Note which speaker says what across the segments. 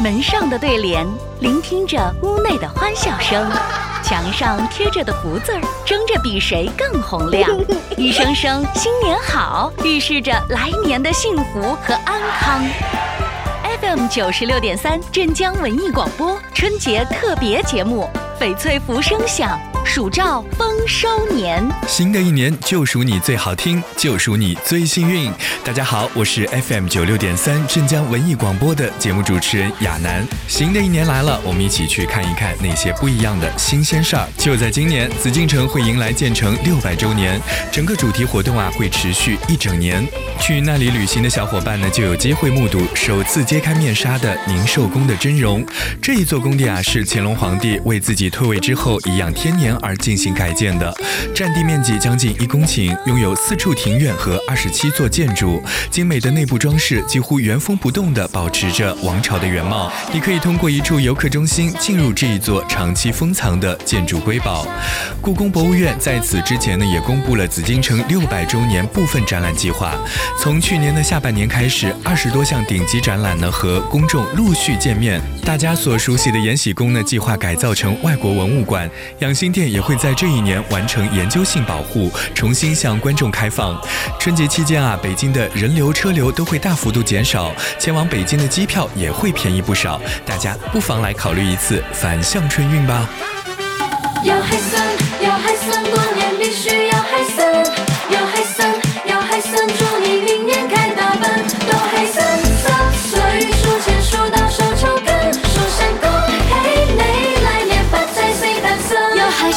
Speaker 1: 门上的对联，聆听着屋内的欢笑声；墙上贴着的福字儿，争着比谁更洪亮。一声声“新年好”，预示着来年的幸福和安康。FM 九十六点三，镇江文艺广播春节特别节目，翡翠福声响。暑照丰收年，
Speaker 2: 新的一年就属你最好听，就属你最幸运。大家好，我是 FM 九六点三镇江文艺广播的节目主持人亚楠。新的一年来了，我们一起去看一看那些不一样的新鲜事儿。就在今年，紫禁城会迎来建成六百周年，整个主题活动啊会持续一整年。去那里旅行的小伙伴呢，就有机会目睹首次揭开面纱的宁寿宫的真容。这一座宫殿啊，是乾隆皇帝为自己退位之后颐养天年。而而进行改建的，占地面积将近一公顷，拥有四处庭院和二十七座建筑，精美的内部装饰几乎原封不动地保持着王朝的原貌。你可以通过一处游客中心进入这一座长期封藏的建筑瑰宝。故宫博物院在此之前呢，也公布了紫禁城六百周年部分展览计划。从去年的下半年开始，二十多项顶级展览呢和公众陆续见面。大家所熟悉的延禧宫呢，计划改造成外国文物馆，养心殿。也会在这一年完成研究性保护，重新向观众开放。春节期间啊，北京的人流车流都会大幅度减少，前往北京的机票也会便宜不少。大家不妨来考虑一次反向春运吧。要海，要海，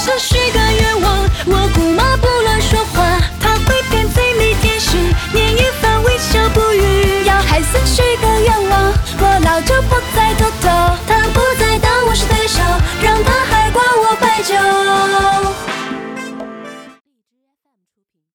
Speaker 2: 是虚构。